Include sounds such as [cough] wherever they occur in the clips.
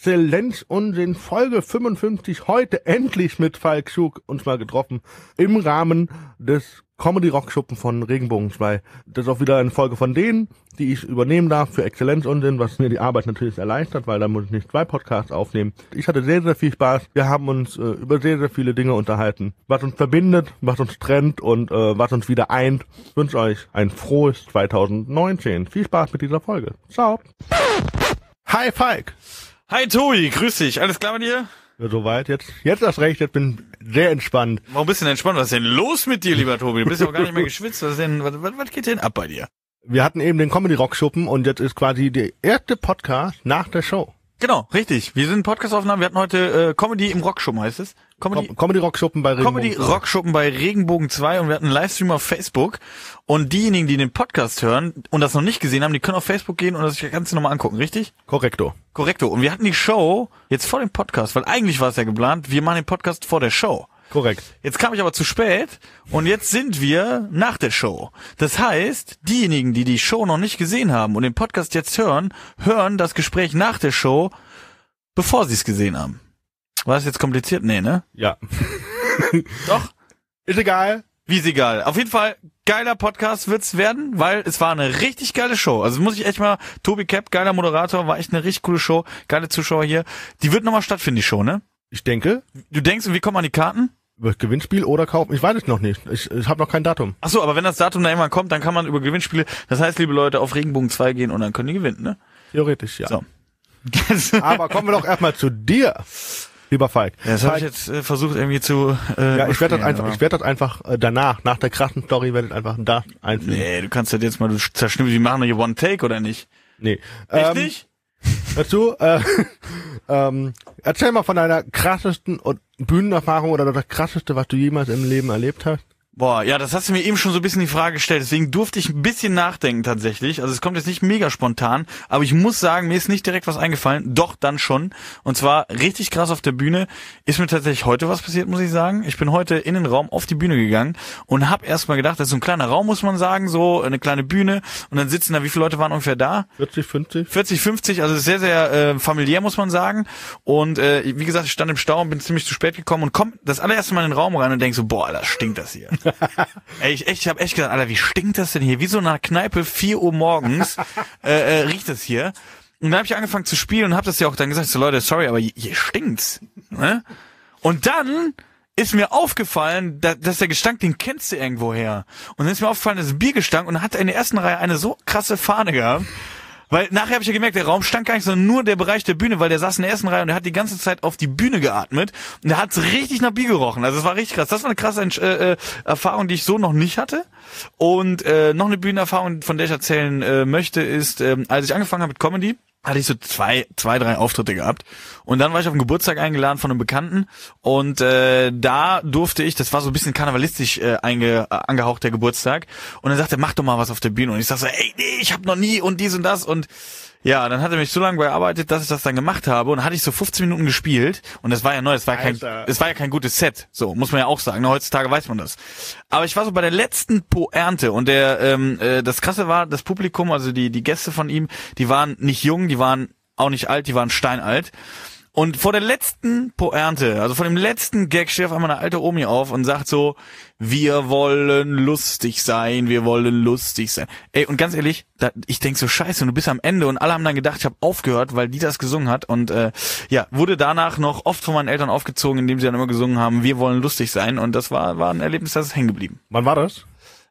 Exzellenz und Folge 55 heute endlich mit Falk Schug uns mal getroffen im Rahmen des Comedy Rock Schuppen von Regenbogen 2. Das ist auch wieder eine Folge von denen, die ich übernehmen darf für Exzellenz und in, was mir die Arbeit natürlich erleichtert, weil da muss ich nicht zwei Podcasts aufnehmen. Ich hatte sehr, sehr viel Spaß. Wir haben uns äh, über sehr, sehr viele Dinge unterhalten. Was uns verbindet, was uns trennt und äh, was uns wieder eint. Ich wünsche euch ein frohes 2019. Viel Spaß mit dieser Folge. Ciao. Hi Falk. Hi Tobi, grüß dich. Alles klar mit dir? Ja, soweit. Jetzt, jetzt das recht. Jetzt bin sehr entspannt. Warum bist du denn entspannt? Was ist denn los mit dir, lieber Tobi? Du bist ja auch gar nicht mehr geschwitzt. Was, ist denn, was, was, was geht denn ab bei dir? Wir hatten eben den Comedy Rock Schuppen und jetzt ist quasi der erste Podcast nach der Show. Genau, richtig. Wir sind Podcast-Aufnahmen. Wir hatten heute äh, Comedy im Rockschuppen, heißt es. Comedy, Com Comedy Rock Schuppen bei Regenbogen. Comedy Rockschuppen bei Regenbogen 2 und wir hatten einen Livestream auf Facebook. Und diejenigen, die den Podcast hören und das noch nicht gesehen haben, die können auf Facebook gehen und das Ganze nochmal angucken, richtig? Korrekto. Korrekto. Und wir hatten die Show jetzt vor dem Podcast, weil eigentlich war es ja geplant, wir machen den Podcast vor der Show. Korrekt. Jetzt kam ich aber zu spät und jetzt sind wir nach der Show. Das heißt, diejenigen, die die Show noch nicht gesehen haben und den Podcast jetzt hören, hören das Gespräch nach der Show, bevor sie es gesehen haben. War das jetzt kompliziert? Nee, ne? Ja. [laughs] Doch. Ist egal. Wie ist egal. Auf jeden Fall, geiler Podcast wird's werden, weil es war eine richtig geile Show. Also muss ich echt mal, Tobi Cap, geiler Moderator, war echt eine richtig coole Show, geile Zuschauer hier. Die wird nochmal stattfinden, die Show, ne? Ich denke, Du denkst, und wie kommen an die Karten? Über Gewinnspiel oder kaufen. Ich weiß es noch nicht. Ich, ich habe noch kein Datum. Ach so, aber wenn das Datum dann irgendwann kommt, dann kann man über Gewinnspiele, das heißt, liebe Leute, auf Regenbogen 2 gehen und dann können die gewinnen, ne? Theoretisch, ja. So. [laughs] Aber kommen wir doch erstmal zu dir, lieber Falk. Ja, das habe ich jetzt äh, versucht irgendwie zu. Äh, ja, ich werde das einfach, aber- ich werde das einfach äh, danach, nach der krassen Story, werde ich einfach da einfügen. Nee, du kannst das jetzt mal, du zerschnibbelst, wir machen hier One Take oder nicht? Nee. Echt Ähm, nicht? Dazu, äh, [laughs] ähm, erzähl mal von deiner krassesten Bühnenerfahrung oder das krasseste, was du jemals im Leben erlebt hast. Boah, ja, das hast du mir eben schon so ein bisschen die Frage gestellt, deswegen durfte ich ein bisschen nachdenken tatsächlich. Also es kommt jetzt nicht mega spontan, aber ich muss sagen, mir ist nicht direkt was eingefallen, doch dann schon. Und zwar richtig krass auf der Bühne ist mir tatsächlich heute was passiert, muss ich sagen. Ich bin heute in den Raum auf die Bühne gegangen und habe erstmal gedacht, das ist so ein kleiner Raum, muss man sagen, so eine kleine Bühne und dann sitzen da, wie viele Leute waren ungefähr da? 40, 50? 40, 50, also sehr, sehr äh, familiär, muss man sagen. Und äh, wie gesagt, ich stand im Stau und bin ziemlich zu spät gekommen und komm das allererste Mal in den Raum rein und denk so, boah, Alter, stinkt das hier. [laughs] [laughs] Ey, ich, echt, ich habe echt gedacht, Alter, wie stinkt das denn hier? Wie so in einer Kneipe, 4 Uhr morgens [laughs] äh, äh, riecht das hier. Und dann habe ich angefangen zu spielen und habe das ja auch dann gesagt, so Leute, sorry, aber hier, stinkt's. Ne? Und dann ist mir aufgefallen, da, dass der Gestank, den kennst du irgendwo her. Und dann ist mir aufgefallen, das ist Biergestank und hat in der ersten Reihe eine so krasse Fahne gehabt. Weil nachher habe ich ja gemerkt, der Raum stank gar nicht, sondern nur der Bereich der Bühne, weil der saß in der ersten Reihe und der hat die ganze Zeit auf die Bühne geatmet und der hat's richtig nach Bier gerochen. Also es war richtig krass. Das war eine krasse äh, äh, Erfahrung, die ich so noch nicht hatte. Und äh, noch eine Bühnenerfahrung, von der ich erzählen äh, möchte, ist, ähm, als ich angefangen habe mit Comedy, hatte ich so zwei, zwei, drei Auftritte gehabt. Und dann war ich auf einen Geburtstag eingeladen von einem Bekannten. Und äh, da durfte ich, das war so ein bisschen karnevalistisch äh, einge, äh, angehaucht, der Geburtstag. Und dann sagte er, mach doch mal was auf der Bühne. Und ich sag so, ey, nee, ich hab noch nie und dies und das. Und ja, dann hat er mich so lange bearbeitet, dass ich das dann gemacht habe. Und dann hatte ich so 15 Minuten gespielt. Und das war ja neu, das war ja kein, es war ja kein gutes Set. So, muss man ja auch sagen. Heutzutage weiß man das. Aber ich war so bei der letzten Poernte und der, ähm, äh, das krasse war, das Publikum, also die, die Gäste von ihm, die waren nicht jung, die waren auch nicht alt, die waren steinalt. Und vor der letzten Poernte, also vor dem letzten Gag auf einmal eine alte Omi auf und sagt so, wir wollen lustig sein, wir wollen lustig sein. Ey, und ganz ehrlich, da, ich denk so scheiße, und du bist am Ende und alle haben dann gedacht, ich habe aufgehört, weil die das gesungen hat und äh, ja, wurde danach noch oft von meinen Eltern aufgezogen, indem sie dann immer gesungen haben, wir wollen lustig sein und das war, war ein Erlebnis, das ist hängen geblieben. Wann war das?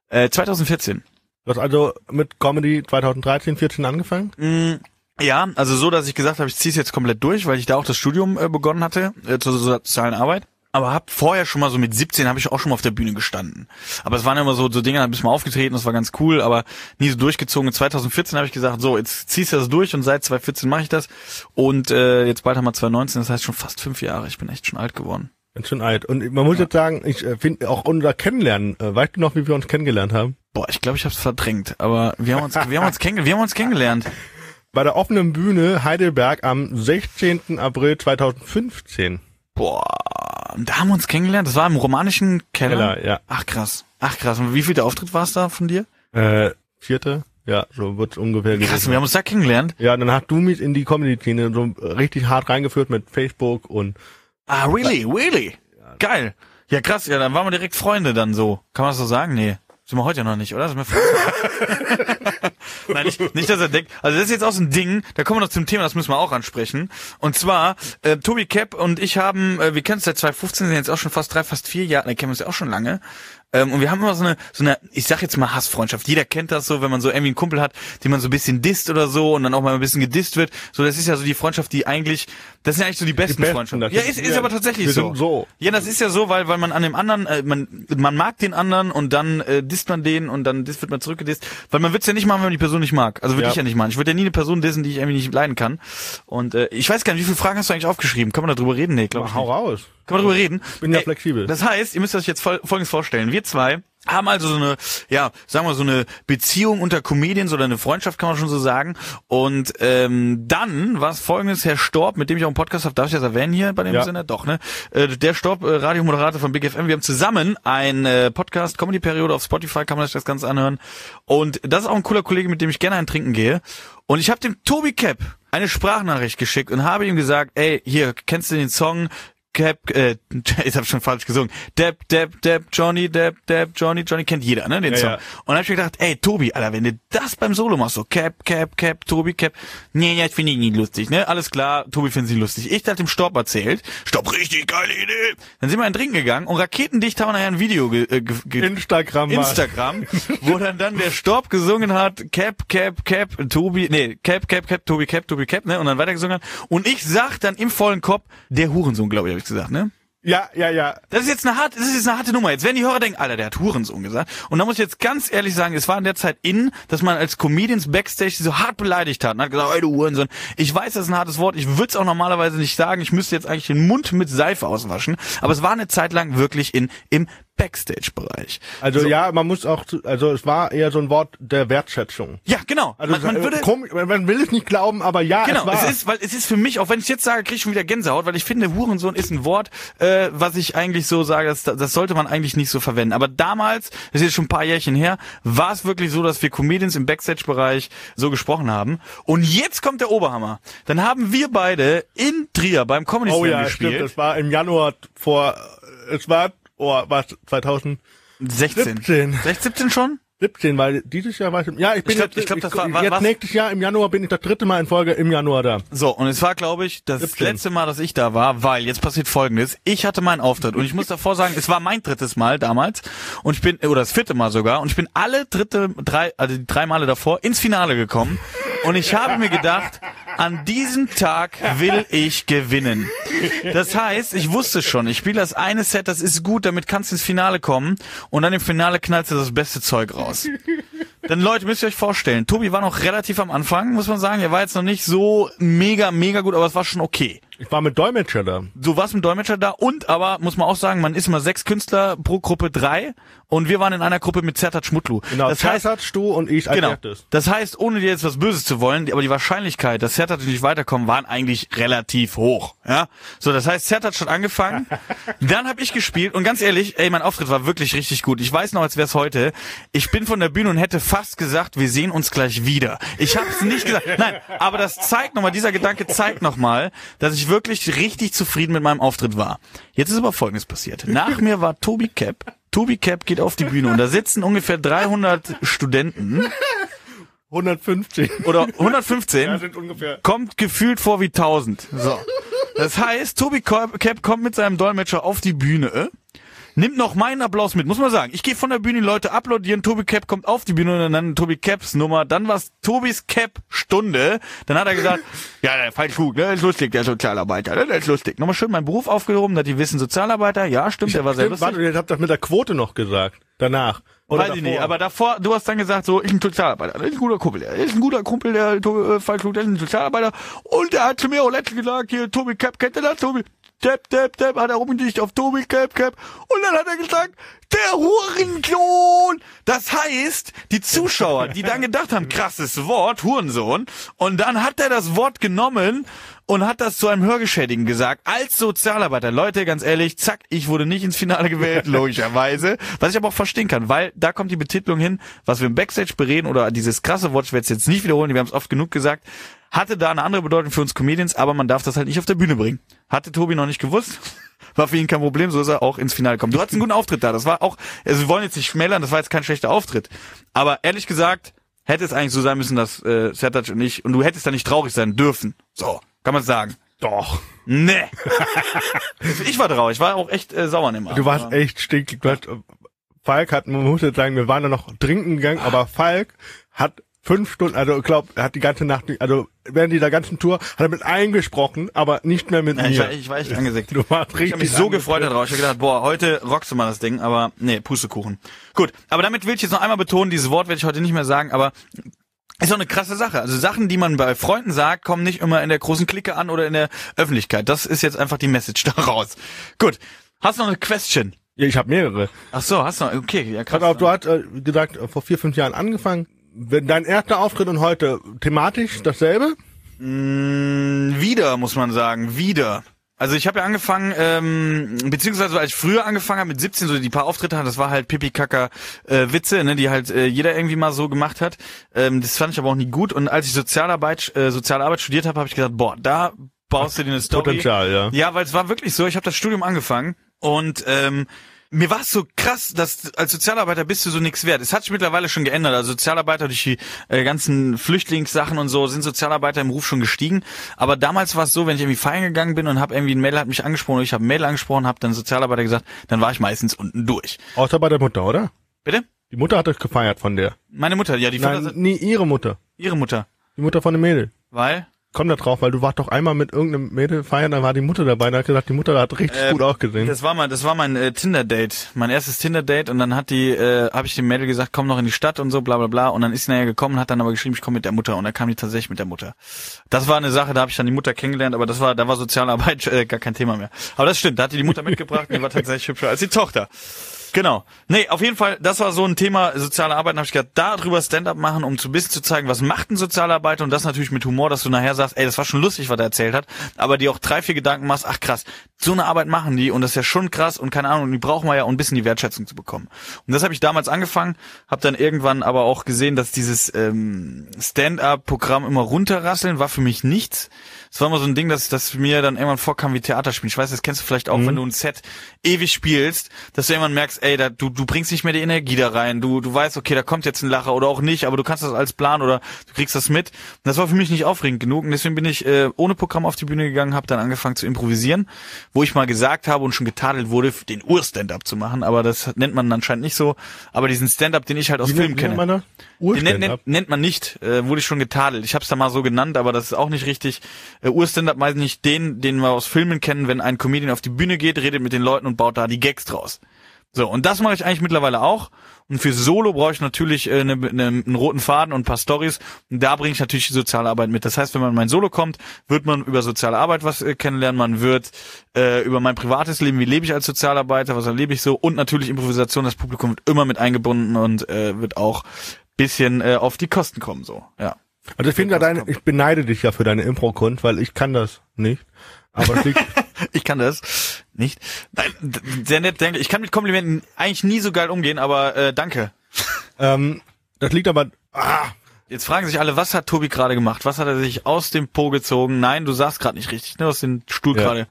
Äh, 2014. Du hast also mit Comedy 2013, 14 angefangen? Mm, Ja, also so, dass ich gesagt habe, ich ziehe es jetzt komplett durch, weil ich da auch das Studium äh, begonnen hatte äh, zur sozialen Arbeit. Aber hab vorher schon mal so mit 17 habe ich auch schon mal auf der Bühne gestanden. Aber es waren immer so so Dinge, da bist mal aufgetreten, das war ganz cool, aber nie so durchgezogen. 2014 habe ich gesagt, so jetzt ziehst du das durch und seit 2014 mache ich das und äh, jetzt bald haben wir 2019, das heißt schon fast fünf Jahre. Ich bin echt schon alt geworden. Ganz schön alt. Und man muss jetzt sagen, ich äh, finde auch unser Kennenlernen, äh, weißt du noch, wie wir uns kennengelernt haben? Boah, ich glaube, ich habe es verdrängt, aber wir haben uns wir haben uns kennengelernt, wir haben uns kennengelernt. Bei der offenen Bühne Heidelberg am 16. April 2015. Boah, da haben wir uns kennengelernt. Das war im romanischen Keller. Keller, ja. Ach krass. Ach krass. Und wie viel der Auftritt war es da von dir? Äh, vierte? Ja, so wird's ungefähr Krass, gewesen. wir haben uns da kennengelernt. Ja, dann hast du mich in die Comedy-Szene so richtig hart reingeführt mit Facebook und Ah, really, really? Geil. Ja, krass, ja, dann waren wir direkt Freunde dann so. Kann man das so sagen? Nee. Sind wir heute ja noch nicht, oder? Sind wir? [laughs] Nein, nicht, nicht, dass er denkt. Also das ist jetzt auch so ein Ding, da kommen wir noch zum Thema, das müssen wir auch ansprechen. Und zwar, äh, Tobi Cap und ich haben, äh, wir kennen uns seit 2015, sind jetzt auch schon fast drei, fast vier Jahre, ne, kennen wir uns ja auch schon lange. Ähm, und wir haben immer so eine, so eine, ich sag jetzt mal Hassfreundschaft. Jeder kennt das so, wenn man so irgendwie einen Kumpel hat, den man so ein bisschen disst oder so und dann auch mal ein bisschen gedisst wird. So, das ist ja so die Freundschaft, die eigentlich, das sind ja eigentlich so die besten, besten, Freundschaften. Ja, ist- ist, ja, aber tatsächlich so. so. Ja, das ist ja so, weil, weil man an dem anderen, äh, man, man mag den anderen und dann äh, disst man den und dann disst wird man zurückgedisst. Weil man wird's ja nicht machen, wenn man die Person nicht mag. Also würde Ja. ich ja nicht machen. Ich würde ja nie eine Person dissen, die ich irgendwie nicht leiden kann. Und äh, ich weiß gar nicht, wie viele Fragen hast du eigentlich aufgeschrieben? Kann man darüber reden? Nee, glaube ich hau raus. Kann man darüber reden? bin ja Ey, flexibel. Das heißt, ihr müsst euch jetzt fol Folgendes vorstellen. Wir zwei haben also so eine, ja, sagen wir so eine Beziehung unter Comedians oder eine Freundschaft, kann man schon so sagen. Und ähm, dann war es folgendes, Herr Storb, mit dem ich auch einen Podcast habe, darf ich das erwähnen hier bei dem Ja. Sender? Doch, ne? Äh, der Storb, äh, Radiomoderator von Big FM, wir haben zusammen ein äh, Podcast, Comedy-Periode auf Spotify, kann man sich das Ganze anhören. Und das ist auch ein cooler Kollege, mit dem ich gerne ein Trinken gehe. Und ich habe dem Tobi Cap eine Sprachnachricht geschickt und habe ihm gesagt, ey, hier, kennst du den Song Cap, äh, [laughs] ich schon falsch gesungen. Depp, Depp, Depp, Johnny, Depp, Depp, Johnny, Johnny kennt jeder, ne, den Ja, Song. ja. Und dann hab ich mir gedacht, ey, Tobi, Alter, wenn du das beim Solo machst, so Cap, Cap, Cap, Tobi, Cap, nee, nee, das finde ich nicht lustig, ne, alles klar, Tobi findet sie lustig. Ich hab dem Stopp erzählt, Stopp, richtig geile Idee. Dann sind wir in Trinken gegangen und raketendicht haben wir nachher ein Video ge, äh, ge, Instagram Instagram, wo dann dann der Storb gesungen hat, Cap, Cap, Cap, Tobi, nee, Cap, Cap, Cap, Tobi, Cap, Tobi, Cap, ne, und dann weiter gesungen hat. Und ich sag dann im vollen Kopf, der Hurensohn, glaube ich, habe ich gesagt, ne? Ja, ja, ja. Das ist jetzt eine harte, das ist jetzt eine harte Nummer. Jetzt werden die Hörer denken, Alter, der hat Hurensohn gesagt. Und da muss ich jetzt ganz ehrlich sagen, es war in der Zeit in, dass man als Comedians Backstage sie so hart beleidigt hat und hat gesagt, ey du Hurensohn. Ich weiß, das ist ein hartes Wort. Ich würde es auch normalerweise nicht sagen. Ich müsste jetzt eigentlich den Mund mit Seife auswaschen. Aber es war eine Zeit lang wirklich in, im Backstage-Bereich. Also ja, man muss auch, also es war eher so ein Wort der Wertschätzung. Ja, genau. Also man, man äh, würde, komisch, man will es nicht glauben, aber ja, Genau, es war. es ist, weil es ist für mich, auch wenn ich jetzt sage, kriege ich schon wieder Gänsehaut, weil ich finde, Hurensohn ist ein Wort, äh, was ich eigentlich so sage, das, das sollte man eigentlich nicht so verwenden. Aber damals, das ist jetzt schon ein paar Jährchen her, war es wirklich so, dass wir Comedians im Backstage-Bereich so gesprochen haben. Und jetzt kommt der Oberhammer. Dann haben wir beide in Trier beim Comedy oh Slam ja, gespielt. stimmt, es war im Januar vor, es war, oh, was, 2017, 16. 17. 16 schon? weil dieses Jahr war ich, ja, ich bin Ich glaub- jetzt, ich glaub, das war- war- jetzt was? nächstes Jahr im Januar bin ich das dritte Mal in Folge im Januar da. So, und es war, glaube ich, das 17. letzte Mal, dass ich da war, weil jetzt passiert folgendes. Ich hatte meinen Auftritt und ich muss davor sagen, es war mein drittes Mal damals und ich bin, oder das vierte Mal sogar, und ich bin alle dritte, drei, also die drei Male davor ins Finale gekommen und ich habe mir gedacht, an diesem Tag will ich gewinnen. Das heißt, ich wusste schon, ich spiele das eine Set, das ist gut, damit kannst du ins Finale kommen und dann im Finale knallst du das beste Zeug raus. Denn Leute, müsst ihr euch vorstellen, Tobi war noch relativ am Anfang, muss man sagen. Er war jetzt noch nicht so mega, mega gut, aber es war schon okay. Ich war mit Dolmetscher da. Du warst mit Dolmetscher da und aber, muss man auch sagen, man ist immer sechs Künstler pro Gruppe drei und wir waren in einer Gruppe mit Zertat Schmutlu. Genau, das heißt, Zersatz, du und ich als Genau. erstes. Das heißt, ohne dir jetzt was Böses zu wollen, aber die Wahrscheinlichkeit, dass Zertat nicht weiterkommen, waren eigentlich relativ hoch. Ja, so das heißt, Zertat hat angefangen, [laughs] dann habe ich gespielt und ganz ehrlich, ey, mein Auftritt war wirklich richtig gut. Ich weiß noch, als wäre es heute. Ich bin von der Bühne und hätte fast gesagt, wir sehen uns gleich wieder. Ich habe es nicht gesagt. Nein, aber das zeigt nochmal, dieser Gedanke zeigt nochmal, dass ich wirklich richtig zufrieden mit meinem Auftritt war. Jetzt ist aber Folgendes passiert. Nach mir war Tobi Cap. Tobi Cap geht auf die Bühne und da sitzen ungefähr 300 Studenten 150. oder 115 Ja, sind ungefähr. kommt gefühlt vor wie 1000. So. Das heißt, Tobi Cap kommt mit seinem Dolmetscher auf die Bühne, nimmt noch meinen Applaus mit, muss man sagen. Ich gehe von der Bühne, Leute applaudieren, Tobi Cap kommt auf die Bühne und dann Tobi Caps Nummer, dann war's Tobis Cap Stunde. Dann hat er gesagt, [laughs] ja, der falsch gut, ne, ist lustig, der Sozialarbeiter, ne, der ist lustig. Nochmal schön meinen Beruf aufgehoben, dass die wissen Sozialarbeiter, ja, stimmt, der war sehr Stimmt, lustig. warte, ihr habt das mit der Quote noch gesagt. Danach. Oder Weiß ich davor. nicht, aber davor, du hast dann gesagt, so, ich bin ein Sozialarbeiter, das ist ein guter Kumpel, der ist ein guter Kumpel, der äh, falsch gut, der ist ein Sozialarbeiter. Und der hat zu mir auch letztens gesagt, hier, Tobi Cap, kennt ihr das, Tobi? Depp, Depp, Depp, hat er rumgedicht auf Tobi Cap, Cap. Und dann hat er gesagt, der Hurensohn. Das heißt, die Zuschauer, die dann gedacht haben, krasses Wort, Hurensohn. Und dann hat er das Wort genommen und hat das zu einem Hörgeschädigen gesagt, als Sozialarbeiter. Leute, ganz ehrlich, zack, ich wurde nicht ins Finale gewählt, [laughs] logischerweise. Was ich aber auch verstehen kann, weil da kommt die Betitelung hin, was wir im Backstage bereden oder dieses krasse Wort, ich werde es jetzt nicht wiederholen, wir haben es oft genug gesagt, hatte da eine andere Bedeutung für uns Comedians, aber man darf das halt nicht auf der Bühne bringen. Hatte Tobi noch nicht gewusst. [laughs] War für ihn kein Problem, so ist er auch ins Finale gekommen. Du hattest einen guten Auftritt da. Das war auch, also wir wollen jetzt nicht schmälern, das war jetzt kein schlechter Auftritt. Aber ehrlich gesagt, hätte es eigentlich so sein müssen, dass äh, Sertac und ich, und du hättest da nicht traurig sein dürfen. So, kann man sagen. Doch. Nee. [laughs] ich war traurig, ich war auch echt äh, sauer im Du warst echt stinkig. Falk hat, man muss jetzt sagen, wir waren da noch trinken gegangen, aber Falk hat fünf Stunden, also ich glaube, er hat die ganze Nacht, also während dieser ganzen Tour hat er mit allen gesprochen, aber nicht mehr mit ja, mir. Ich war, ich war echt angesickt. [laughs] Du warst Ich richtig habe mich so gefreut darauf. Ich habe gedacht, boah, heute rockst du mal das Ding, aber nee, Pustekuchen. Gut, aber damit will ich jetzt noch einmal betonen, dieses Wort werde ich heute nicht mehr sagen, aber ist auch eine krasse Sache. Also Sachen, die man bei Freunden sagt, kommen nicht immer in der großen Clique an oder in der Öffentlichkeit. Das ist jetzt einfach die Message [laughs] daraus. Gut. Hast du noch eine Question? Ja, ich habe mehrere. Ach so, hast du noch, okay, ja krass. Pass auf, du hast äh, gesagt vor vier, fünf Jahren angefangen. Wenn dein erster Auftritt und heute thematisch dasselbe? Mm, wieder, muss man sagen, wieder. Also ich habe ja angefangen, ähm, beziehungsweise als ich früher angefangen habe mit 17, so die paar Auftritte hatte, das war halt pipi kacker äh, Witze, ne, die halt äh, jeder irgendwie mal so gemacht hat. Ähm, das fand ich aber auch nie gut. Und als ich Sozialarbeit, äh, Sozialarbeit studiert habe, habe ich gedacht, boah, da baust du dir eine Story. Potenzial, ja. Ja, weil es war wirklich so, ich habe das Studium angefangen und ähm, mir war es so krass, dass als Sozialarbeiter bist du so nix wert. Es hat sich mittlerweile schon geändert. Also Sozialarbeiter durch die äh, ganzen Flüchtlingssachen und so sind Sozialarbeiter im Ruf schon gestiegen. Aber damals war es so, wenn ich irgendwie feiern gegangen bin und habe irgendwie ein Mail hat mich angesprochen oder ich habe ein Mail angesprochen, habe dann Sozialarbeiter gesagt, dann war ich meistens unten durch. Außer bei der Mutter, oder? Bitte? Die Mutter hat euch gefeiert von der. Meine Mutter, ja, die Nein, Vater, nie ihre Mutter. ihre Mutter. Die Mutter von dem Mädel. Weil? Komm da drauf, weil du warst doch einmal mit irgendeinem Mädel feiern, da war die Mutter dabei, da hat gesagt, die Mutter hat richtig Äh, gut ausgesehen. Das war mein, das war mein äh, Tinder-Date, mein erstes Tinder-Date und dann hat die, äh, habe ich dem Mädel gesagt, komm noch in die Stadt und so, bla bla bla. Und dann ist sie nachher gekommen, hat dann aber geschrieben, ich komme mit der Mutter und dann kam die tatsächlich mit der Mutter. Das war eine Sache, da habe ich dann die Mutter kennengelernt, aber das war, da war Sozialarbeit äh, gar kein Thema mehr. Aber das stimmt, da hatte die Mutter mitgebracht, und die war tatsächlich hübscher als die Tochter. Genau. Nee, auf jeden Fall, das war so ein Thema soziale Arbeit. Da habe ich gedacht, darüber Stand-up machen, um zu bisschen zu zeigen, was macht ein Sozialarbeiter und das natürlich mit Humor, dass du nachher sagst, ey, das war schon lustig, was er erzählt hat, aber dir auch drei, vier Gedanken machst, ach krass, so eine Arbeit machen die und das ist ja schon krass und keine Ahnung, die brauchen wir ja, um ein bisschen die Wertschätzung zu bekommen. Und das habe ich damals angefangen, habe dann irgendwann aber auch gesehen, dass dieses ähm, Stand-up-Programm immer runterrasseln war für mich nichts. Es war immer so ein Ding, dass, dass mir dann irgendwann vorkam wie Theaterspielen. Ich weiß, das kennst du vielleicht auch, wenn du ein Set ewig spielst, dass du irgendwann merkst, ey, da, du, du bringst nicht mehr die Energie da rein. Du, du weißt, okay, da kommt jetzt ein Lacher oder auch nicht, aber du kannst das als Plan oder du kriegst das mit. Und das war für mich nicht aufregend genug und deswegen bin ich äh, ohne Programm auf die Bühne gegangen, habe dann angefangen zu improvisieren, wo ich mal gesagt habe und schon getadelt wurde, den Ur-Stand-up zu machen, aber das nennt man anscheinend nicht so. Aber diesen Stand-up, den ich halt aus Filmen kenne. Urstand-up? nennt, nennt man nicht, äh, wurde ich schon getadelt. Ich habe es da mal so genannt, aber das ist auch nicht richtig. Äh, Ur-Stand-up meint nicht den, den wir aus Filmen kennen, wenn ein Comedian auf die Bühne geht, redet mit den Leuten und baut da die Gags draus. So, und das mache ich eigentlich mittlerweile auch. Und für Solo brauche ich natürlich äh, ne, ne, einen roten Faden und ein paar Stories. Und da bringe ich natürlich die soziale Arbeit mit. Das heißt, wenn man mein Solo kommt, wird man über soziale Arbeit was äh, kennenlernen. Man wird äh, über mein privates Leben, wie lebe ich als Sozialarbeiter, was erlebe ich so. Und natürlich Improvisation. Das Publikum wird immer mit eingebunden und äh, wird auch bisschen äh, auf die Kosten kommen. So, ja. Also ich finde ja deine, ich beneide dich ja für deine Impro-Kunst, weil ich kann das nicht. Aber [laughs] Ich kann das nicht. Nein, sehr nett, danke. Ich kann mit Komplimenten eigentlich nie so geil umgehen, aber äh, danke. ähm, das liegt aber, ah, Jetzt fragen sich alle, was hat Tobi gerade gemacht? Was hat er sich aus dem Po gezogen? Nein, du saßt gerade nicht richtig, ne? Aus dem Stuhl Ja. gerade.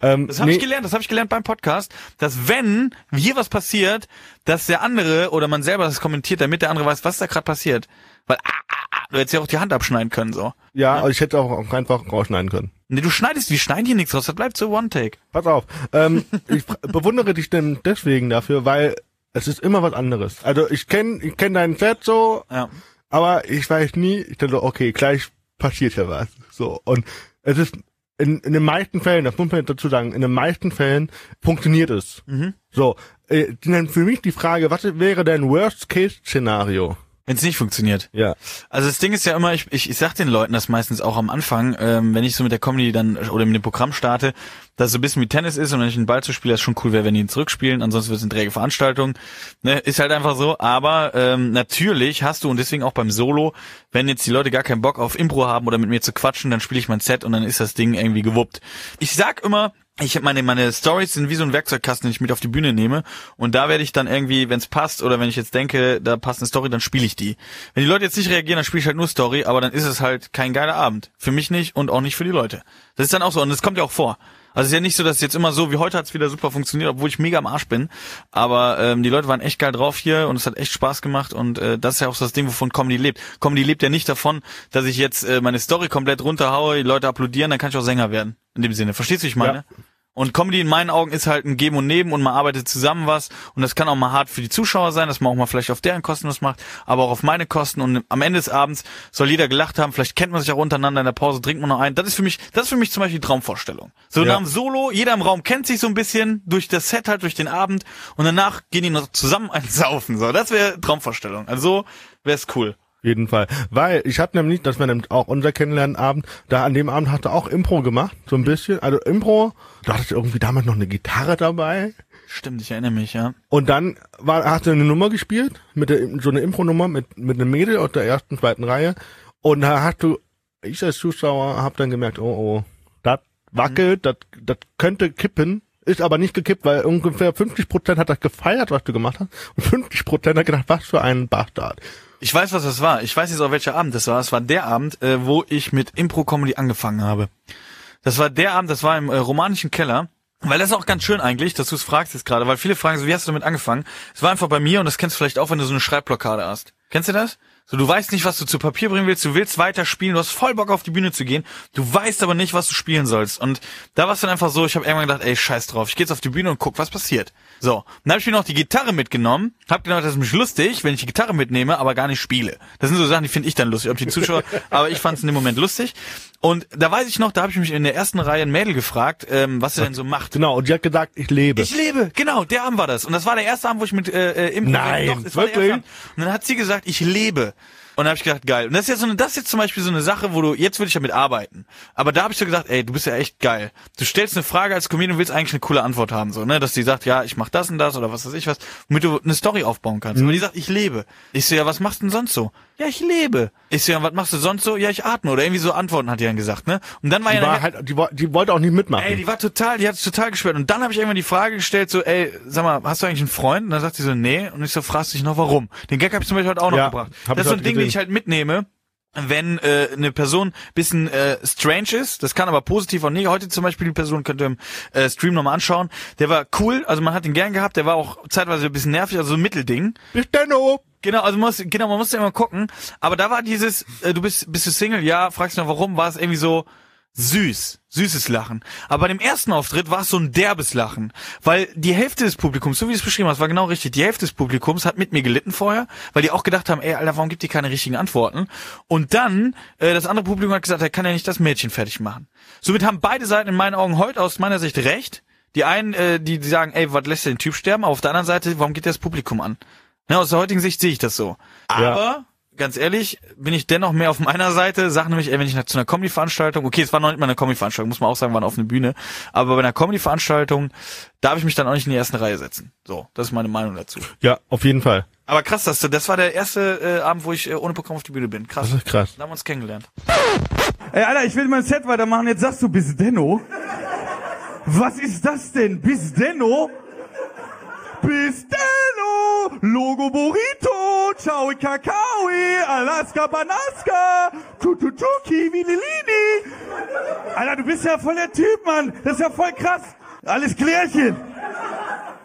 Ähm, Das habe nee, ich gelernt, das habe ich gelernt beim Podcast, dass wenn hier was passiert, dass der andere oder man selber das kommentiert, damit der andere weiß, was da gerade passiert. Weil ah, ah, ah, du hättest ja auch die Hand abschneiden können so. ja, aber ich hätte auch einfach rausschneiden können. Nee, du schneidest, wir schneiden hier nichts raus, das bleibt so One-Take. Pass auf, ähm, [laughs] ich bewundere dich denn deswegen dafür, weil es ist immer was anderes. Also ich kenne ich kenn deinen Set so, Ja. aber ich weiß nie, ich denke so, okay, gleich passiert ja was. So, und es ist in, in den meisten Fällen, das muss man jetzt dazu sagen, in den meisten Fällen funktioniert es. Mhm. So, äh, dann für mich die Frage, was wäre dein Worst-Case-Szenario? Wenn es nicht funktioniert. Ja. Also das Ding ist ja immer, ich, ich, ich sag den Leuten das meistens auch am Anfang, ähm, wenn ich so mit der Comedy dann oder mit dem Programm starte, dass es so ein bisschen wie Tennis ist und wenn ich einen Ball zu spiele, ist schon cool wäre, wenn die ihn zurückspielen, ansonsten wird es eine träge Veranstaltung. Ne, ist halt einfach so. Aber ähm, natürlich hast du und deswegen auch beim Solo, wenn jetzt die Leute gar keinen Bock auf Impro haben oder mit mir zu quatschen, dann spiele ich mein Set und dann ist das Ding irgendwie gewuppt. Ich sag immer, ich meine meine Stories sind wie so ein Werkzeugkasten, den ich mit auf die Bühne nehme und da werde ich dann irgendwie, wenn es passt oder wenn ich jetzt denke, da passt eine Story, dann spiele ich die. Wenn die Leute jetzt nicht reagieren, dann spiele ich halt nur Story, aber dann ist es halt kein geiler Abend. Für mich nicht und auch nicht für die Leute. Das ist dann auch so und das kommt ja auch vor. Also es ist ja nicht so, dass jetzt immer so, wie heute hat es wieder super funktioniert, obwohl ich mega am Arsch bin. Aber ähm, die Leute waren echt geil drauf hier und es hat echt Spaß gemacht und äh, das ist ja auch das Ding, wovon Comedy lebt. Comedy lebt ja nicht davon, dass ich jetzt äh, meine Story komplett runterhaue, die Leute applaudieren, dann kann ich auch Sänger werden. In dem Sinne. Verstehst du, wie ich meine? Ja. Und Comedy in meinen Augen ist halt ein Geben und Nehmen und man arbeitet zusammen was und das kann auch mal hart für die Zuschauer sein, dass man auch mal vielleicht auf deren Kosten was macht, aber auch auf meine Kosten und am Ende des Abends soll jeder gelacht haben, vielleicht kennt man sich auch untereinander in der Pause, trinkt man noch ein. Das ist für mich, das ist für mich zum Beispiel die Traumvorstellung. So Ja. nach dem Solo, jeder im Raum kennt sich so ein bisschen durch das Set halt, durch den Abend und danach gehen die noch zusammen [laughs] einsaufen. So, das wäre Traumvorstellung. Also wäre es cool. Jeden Fall. Weil ich hatte nämlich, das war nämlich auch unser Kennenlernabend, da an dem Abend hatte auch Impro gemacht, so ein bisschen. Also Impro, da hatte ich irgendwie damals noch eine Gitarre dabei. Stimmt, ich erinnere mich, ja. Und dann war, hast du eine Nummer gespielt, mit der, so eine Impro-Nummer mit, mit einem Mädel aus der ersten, zweiten Reihe. Und da hast du, ich als Zuschauer hab dann gemerkt, oh, oh, das wackelt, das, das könnte kippen. Ist aber nicht gekippt, weil ungefähr 50 Prozent hat das gefeiert, was du gemacht hast. Und 50 Prozent hat gedacht, was für ein Bastard. Ich weiß, was das war. Ich weiß jetzt auch, welcher Abend das war. Es war der Abend, äh, wo ich mit Impro-Comedy angefangen habe. Das war der Abend, das war im äh, romanischen Keller. Weil das ist auch ganz schön eigentlich, dass du es fragst jetzt gerade, weil viele fragen so, wie hast du damit angefangen? Es war einfach bei mir und das kennst du vielleicht auch, wenn du so eine Schreibblockade hast. Kennst du das? So, du weißt nicht, was du zu Papier bringen willst, du willst weiter spielen, du hast voll Bock auf die Bühne zu gehen, du weißt aber nicht, was du spielen sollst. Und da war es dann einfach so, ich habe irgendwann gedacht, ey, scheiß drauf, ich gehe jetzt auf die Bühne und guck, was passiert. So, dann habe ich mir noch die Gitarre mitgenommen, hab gedacht, das ist mich lustig, wenn ich die Gitarre mitnehme, aber gar nicht spiele. Das sind so Sachen, die finde ich dann lustig, ob die Zuschauer, [laughs] aber ich fand es in dem Moment lustig. Und da weiß ich noch, da habe ich mich in der ersten Reihe ein Mädel gefragt, ähm, was sie denn so macht. Genau, und die hat gesagt, ich lebe. Ich lebe, genau, der Abend war das. Und das war der erste Abend, wo ich mit äh, äh, Impro Nein, Doch, wirklich? Und dann hat sie gesagt, ich lebe. Und dann habe ich gedacht, geil. Und das ist jetzt so eine, das ist jetzt zum Beispiel so eine Sache, wo du, jetzt würde ich damit arbeiten. Aber da habe ich so gedacht, ey, du bist ja echt geil. Du stellst eine Frage als Comedian und willst eigentlich eine coole Antwort haben, so, ne? Dass die sagt, ja, ich mach das und das oder was weiß ich was, womit du eine Story aufbauen kannst. Mhm. Aber die sagt, ich lebe. Ich so, ja, was machst du denn sonst so? Ja, ich lebe. Ich so, ja, was machst du sonst so? Ja, ich atme. Oder irgendwie so Antworten hat die dann gesagt, ne? Und dann war die ja war halt, die, die wollte auch nicht mitmachen. Ey, die war total, die hat es total gesperrt. Und dann habe ich irgendwann die Frage gestellt, so, ey, sag mal, hast du eigentlich einen Freund? Und dann sagt sie so, nee. Und ich so, fragst dich noch warum. Den Gag habe ich zum Beispiel heute auch noch Ja, gebracht. Das ist so ein Ding, den ich halt mitnehme. Wenn äh, eine Person bisschen äh, strange ist, das kann aber positiv auch nicht. Heute zum Beispiel die Person könnt ihr im äh, Stream nochmal anschauen. Der war cool, also man hat ihn gern gehabt. Der war auch zeitweise ein bisschen nervig, also so ein Mittelding. Bis Denno. Genau, also muss, genau, man muss ja immer gucken. Aber da war dieses, äh, du bist, bist du Single? Ja, fragst du noch warum, war es irgendwie so süß, süßes Lachen. Aber bei dem ersten Auftritt war es so ein derbes Lachen. Weil die Hälfte des Publikums, so wie du es beschrieben hast, war genau richtig. Die Hälfte des Publikums hat mit mir gelitten vorher, weil die auch gedacht haben, ey, Alter, warum gibt die keine richtigen Antworten? Und dann, äh, das andere Publikum hat gesagt, er kann ja nicht das Mädchen fertig machen. Somit haben beide Seiten in meinen Augen heute aus meiner Sicht recht. Die einen, äh, die, die sagen, ey, was lässt der den Typ sterben? Aber auf der anderen Seite, warum geht das Publikum an? Ja, aus der heutigen Sicht sehe ich das so. Aber, ganz ehrlich, bin ich dennoch mehr auf meiner Seite. Sag nämlich, ey, wenn ich zu einer Comedy-Veranstaltung, okay, es war noch nicht mal eine Comedy-Veranstaltung, muss man auch sagen, war eine offene Bühne, aber bei einer Comedy-Veranstaltung darf ich mich dann auch nicht in die erste Reihe setzen. So, das ist meine Meinung dazu. Ja, auf jeden Fall. Aber krass, das, das war der erste äh, Abend, wo ich äh, ohne Programm auf die Bühne bin. Krass. Das ist krass. Da haben wir uns kennengelernt. Ey, Alter, ich will mein Set weitermachen. Jetzt sagst du bis Denno. Was ist das denn? Bis Denno? Bis Denno! Logo Burrito! Ciao Kakaoi! Alaska Banaska! Tututu Kiwi Lilini! Alter, du bist ja voll der Typ, Mann! Das ist ja voll krass! Alles Klärchen!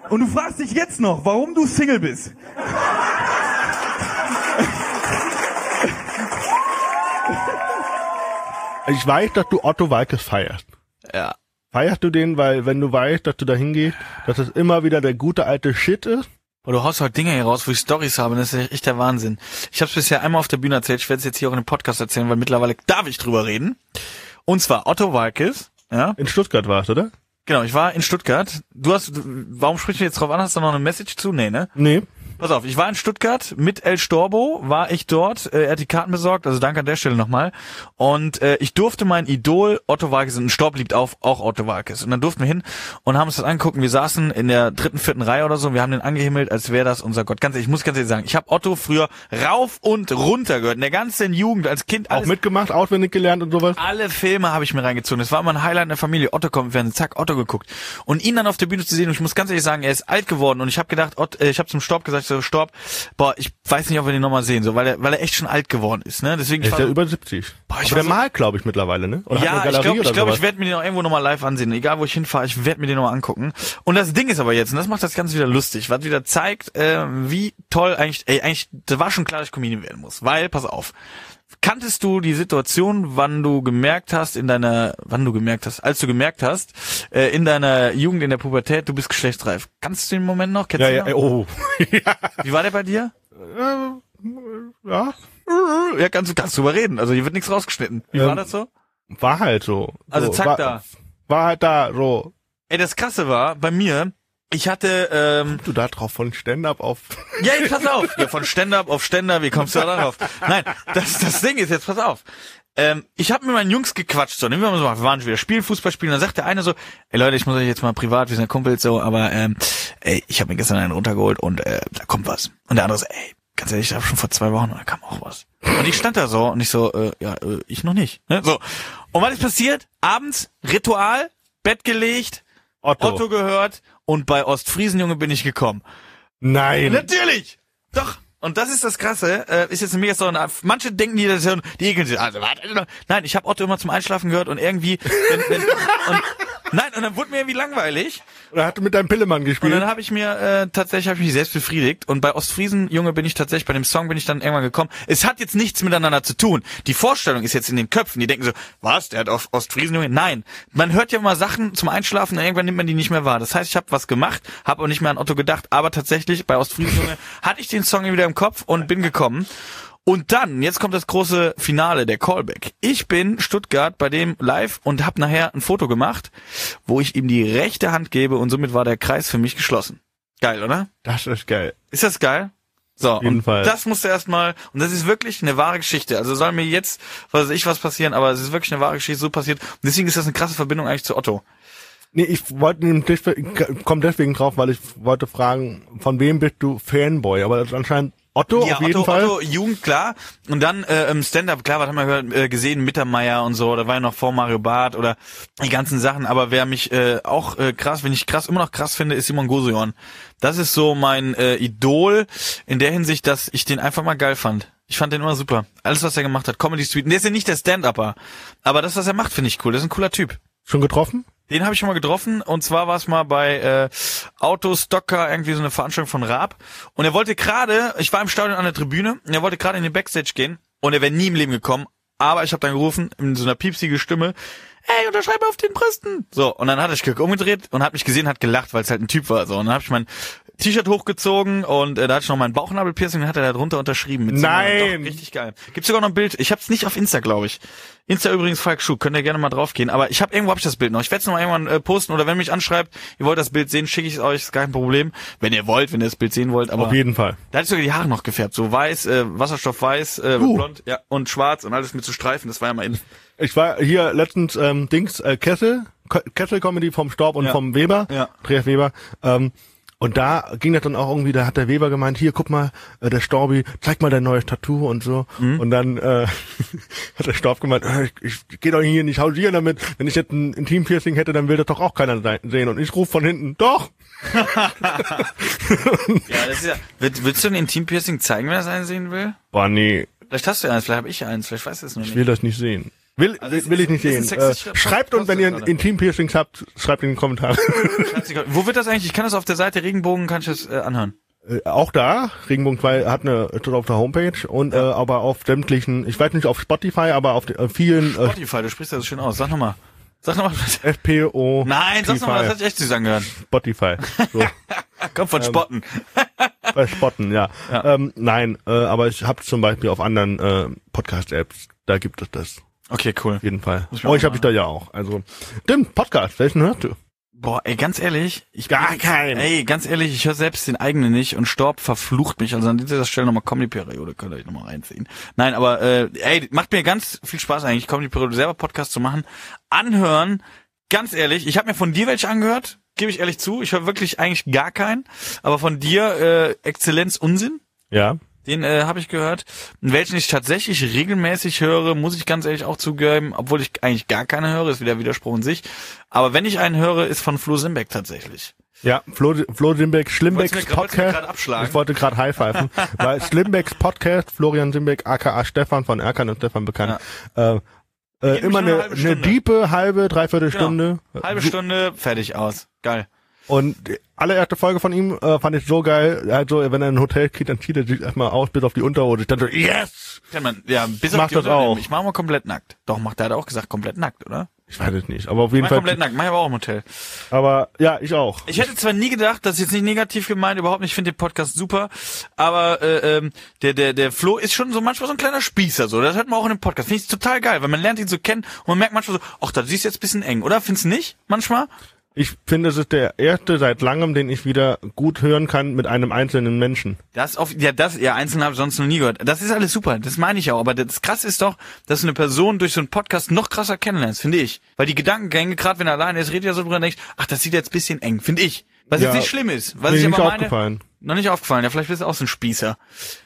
Und du fragst dich jetzt noch, warum du Single bist. Ich weiß, dass du Otto Walkes feierst. Ja. Feierst du den, weil wenn du weißt, dass du da hingehst, dass es immer wieder der gute alte Shit ist? Boah, du haust heute Dinge hier raus, wo ich Stories habe, das ist echt der Wahnsinn. Ich habe es bisher einmal auf der Bühne erzählt, ich werde es jetzt hier auch in dem Podcast erzählen, weil mittlerweile darf ich drüber reden. Und zwar Otto Walkes, ja, In Stuttgart warst, oder? genau, ich war in Stuttgart. Du hast, warum sprichst du jetzt drauf an? Hast du noch eine Message zu? Nee, ne? Nee. Pass auf, ich war in Stuttgart mit El Storbo, war ich dort, äh, er hat die Karten besorgt, also danke an der Stelle nochmal. Und äh, ich durfte mein Idol Otto Walkes, und Storb liegt auf, auch Otto Walkes. Und dann durften wir hin und haben uns das angucken. Wir saßen in der dritten, vierten Reihe oder so und wir haben den angehimmelt, als wäre das unser Gott. Ganz ehrlich, ich muss ganz ehrlich sagen, ich habe Otto früher rauf und runter gehört, in der ganzen Jugend, als Kind. Auch Alles, mitgemacht, auswendig gelernt und sowas. alle Filme habe ich mir reingezogen. Das war immer ein Highlight in der Familie. Otto kommt, wir haben zack, Otto geguckt. Und ihn dann auf der Bühne zu sehen, und ich muss ganz ehrlich sagen, er ist alt geworden. Und ich habe gedacht, Ott, äh, ich habe zum Storb gesagt, so Storb, boah, ich weiß nicht, ob wir den nochmal sehen, so, weil er, weil er echt schon alt geworden ist. Ne? Deswegen Ist war, über 70. Boah, ich Aber der so- malt, glaube ich, mittlerweile, ne? Oder ja, ich glaube, ich, glaub, ich werde mir den auch irgendwo nochmal live ansehen. Egal, wo ich hinfahre, ich werde mir den nochmal angucken. Und das Ding ist aber jetzt, und das macht das Ganze wieder lustig, was wieder zeigt, äh, wie toll eigentlich, ey, eigentlich, das war schon klar, dass ich Comedian werden muss. Weil, pass auf, kanntest du die Situation, wann du gemerkt hast, in deiner, wann du gemerkt hast, als du gemerkt hast, äh, in deiner Jugend, in der Pubertät, du bist geschlechtsreif. Kannst du den Moment noch? Kennst Ja, du ja, noch? oh. ja. [laughs] Wie war der bei dir? ja. Ja, kannst du, kannst drüber reden. Also hier wird nichts rausgeschnitten. Wie Ähm, war das so? War halt so. Also so, zack war, da. War halt da, so. Ey, das Krasse war, bei mir, ich hatte, ähm, Du da drauf von Stand-up auf. [laughs] Ja, jetzt pass auf. Ja, von Stand-up auf Ständer, wie kommst du da darauf? Nein, das, das Ding ist jetzt, pass auf. Ähm, ich habe mit meinen Jungs gequatscht, so, nehmen wir mal so, wir waren schon wieder spielen, Fußball spielen, dann sagt der eine so, ey Leute, ich muss euch jetzt mal privat, wir sind Kumpels so, aber ähm, ey, ich habe mir gestern einen runtergeholt und äh, da kommt was. Und der andere so, ey, ganz ehrlich, ich habe schon vor zwei Wochen und da kam auch was. Und ich stand da so und ich so, äh, ja, äh, ich noch nicht. Ne? So. Und was ist passiert? Abends, Ritual, Bett gelegt, Otto. Otto gehört und bei Ostfriesenjunge bin ich gekommen. Nein. Natürlich! Doch! Und das ist das Krasse, äh, ist jetzt mega so, eine- manche denken die, die ekeln sich, also warte, nein, ich habe Otto immer zum Einschlafen gehört und irgendwie, wenn, wenn, und, nein, und dann wurde mir irgendwie langweilig. Oder hat mit deinem Pillemann und gespielt? dann habe ich mir, äh, tatsächlich habe ich mich selbst befriedigt. Und bei Ostfriesen, Junge, bin ich tatsächlich, bei dem Song bin ich dann irgendwann gekommen, es hat jetzt nichts miteinander zu tun, die Vorstellung ist jetzt in den Köpfen, die denken so, was, der hat auf Ostfriesen, Junge, nein, man hört ja immer Sachen zum Einschlafen und irgendwann nimmt man die nicht mehr wahr, das heißt, ich habe was gemacht, habe auch nicht mehr an Otto gedacht, aber tatsächlich, bei Ostfriesen, Junge, [laughs] hatte ich den Song wieder im Kopf und bin gekommen. Und dann, jetzt kommt das große Finale, der Callback. Ich bin Stuttgart bei dem live und habe nachher ein Foto gemacht, wo ich ihm die rechte Hand gebe und somit war der Kreis für mich geschlossen. Geil, oder? das ist geil. Ist das geil? So, jeden und Fall. das musste erstmal, und das ist wirklich eine wahre Geschichte. Also soll mir jetzt, was weiß ich, was passieren, aber es ist wirklich eine wahre Geschichte, so passiert. Und deswegen ist das eine krasse Verbindung eigentlich zu Otto. Nee, ich wollte nämlich komm deswegen drauf, weil ich wollte fragen, von wem bist du Fanboy? Aber das ist anscheinend Otto ja, auf jeden Otto, Fall. Otto, Jugend, klar. Und dann äh, Stand-Up, klar, was haben wir gehört, äh, gesehen, Mittermeier und so, da war ja noch vor Mario Barth oder die ganzen Sachen. Aber wer mich äh, auch äh, krass, wenn ich krass, immer noch krass finde, ist Simon Goseon. Das ist so mein äh, Idol in der Hinsicht, dass ich den einfach mal geil fand. Ich fand den immer super. Alles, was er gemacht hat, Comedy Street. Der ist ja nicht der Stand-Upper. Aber das, was er macht, finde ich cool. Das ist ein cooler Typ. Schon getroffen? Den habe ich schon mal getroffen. Und zwar war es mal bei äh, Autostocker irgendwie so eine Veranstaltung von Raab. Und er wollte gerade, ich war im Stadion an der Tribüne und er wollte gerade in den Backstage gehen. Und er wäre nie im Leben gekommen, aber ich habe dann gerufen in so einer piepsige Stimme, ey, unterschreibe auf den Brüsten. So, und dann hat er sich umgedreht und hat mich gesehen, hat gelacht, weil es halt ein Typ war. So, und dann habe ich mein T-Shirt hochgezogen und äh, da hatte ich noch meinen Bauchnabelpiercing und hat er da drunter unterschrieben. Mit Nein! Doch, richtig geil. Gibt's sogar noch ein Bild. Ich hab's nicht auf Insta, glaube ich. Insta übrigens Falk Schuh, könnt ihr gerne mal draufgehen. Aber ich habe irgendwo hab ich das Bild noch. Ich werde es noch mal irgendwann äh, posten oder wenn mich anschreibt, ihr wollt das Bild sehen, schicke ich es euch, ist kein Problem. Wenn ihr wollt, wenn ihr das Bild sehen wollt. Aber Auf jeden Fall. da hatte ich sogar die Haare noch gefärbt, so weiß, äh, Wasserstoffweiß, äh, Uh. blond, ja und schwarz und alles mit so Streifen. Das war ja mal in. Ich war hier letztens ähm, Dings äh, Kessel, Kessel Comedy vom Staub und Ja. vom Weber, Ja. Andreas Weber. Ähm, und da ging das dann auch irgendwie, da hat der Weber gemeint, hier guck mal, äh, der Storbi, zeig mal dein neues Tattoo und so. Mhm. Und dann äh, [laughs] hat der Staub gemeint, äh, ich, ich gehe doch hier nicht hausieren damit. Wenn ich jetzt ein Intim-Piercing hätte, dann will das doch auch keiner se- sehen. Und ich rufe von hinten, doch. [laughs] [laughs] Ja, das ist ja. Willst, willst du ein Intim-Piercing zeigen, wenn er es einsehen will? Boah, nee, Vielleicht hast du ja eins, vielleicht habe ich ja eins, vielleicht weißt du es noch ich nicht. will das nicht sehen. Will, Also will, will ich nicht ein sehen. Äh, schreibt uns, wenn ihr oder? Intim-Piercings habt, schreibt in die Kommentare. [laughs] Wo wird das eigentlich? Ich kann das auf der Seite Regenbogen, kann ich das äh, anhören. Äh, auch da, Regenbogen 2 hat eine tut auf der Homepage und äh, aber auf sämtlichen, ich weiß nicht auf Spotify, aber auf äh, vielen äh, Spotify, du sprichst das so schön aus. Sag nochmal. Sag nochmal. FPO Nein, sag's nochmal, das hat sich echt süß angehört. Spotify. So, [laughs] Komm von Spotten. bei [laughs] Spotten, ja. Ja. Ähm, nein, äh, aber ich habe zum Beispiel auf anderen äh, Podcast-Apps, da gibt es das Okay, cool. auf jeden Fall. Euch habe mal- ich da ja auch. Also, den Podcast, welchen hörst du? Boah, ey, ganz ehrlich, ich Gar keinen. Ey, ganz ehrlich, ich höre selbst den eigenen nicht und Storb verflucht mich. Also an dieser Stelle nochmal Comedy-Periode, könnt ihr euch nochmal reinziehen. Nein, aber äh, ey, macht mir ganz viel Spaß eigentlich, Comedy-Periode selber Podcast zu machen. Anhören, ganz ehrlich, ich habe mir von dir welche angehört, gebe ich ehrlich zu. Ich höre wirklich eigentlich gar keinen. Aber von dir äh, Exzellenz Unsinn. Ja. Den äh, habe ich gehört. Welchen ich tatsächlich regelmäßig höre, muss ich ganz ehrlich auch zugeben, obwohl ich eigentlich gar keine höre, ist wieder Widerspruch in sich. Aber wenn ich einen höre, ist von Flo Simbeck tatsächlich. Ja, Flo, Flo Simbeck, Schlimmbecks mir- mir Podcast. Ich wollte gerade high pfeifen. [laughs] weil Schlimmbecks Podcast, Florian Simbeck, aka Stefan von Erkan und Stefan bekannt. Äh, äh, Geht immer eine, eine eine diepe, halbe, dreiviertel Stunde. Halbe Stunde, fertig aus. Geil. Und allererste Folge von ihm äh, fand ich so geil. Er hat so, wenn er in ein Hotel geht, dann zieht er sich erstmal aus bis auf die Unterhose. Ich dachte so, yes! Kann man, ja, bis Mach auf die das Unternehmen. auch. Ich mache mal komplett nackt. Doch, macht, der hat auch gesagt, komplett nackt, oder? Ich weiß es nicht, aber auf jeden Mach Fall. komplett nackt, mach ich aber auch im Hotel. Aber ja, ich auch. Ich hätte zwar nie gedacht, das ist jetzt nicht negativ gemeint, überhaupt nicht, ich finde den Podcast super, aber äh, ähm, der, der, der Flo ist schon so manchmal so ein kleiner Spießer, so. Das hört man auch in dem Podcast. Finde ich total geil, weil man lernt ihn so kennen und man merkt manchmal so, ach, das ist jetzt ein bisschen eng, oder? Findest du nicht? Manchmal? Ich finde, es ist der erste seit langem, den ich wieder gut hören kann mit einem einzelnen Menschen. Das auf, ja, das, ja, einzeln habe ich sonst noch nie gehört. Das ist alles super, das meine ich auch. Aber das krass ist doch, dass du eine Person durch so einen Podcast noch krasser kennenlernst, finde ich. Weil die Gedankengänge, gerade wenn er alleine ist, redet ja so drüber und denkst, ach, das sieht jetzt bisschen eng, finde ich. Was Ja. jetzt nicht schlimm ist. Was ich nicht aber meine, aufgefallen. noch nicht aufgefallen. Ja, vielleicht bist du auch so ein Spießer.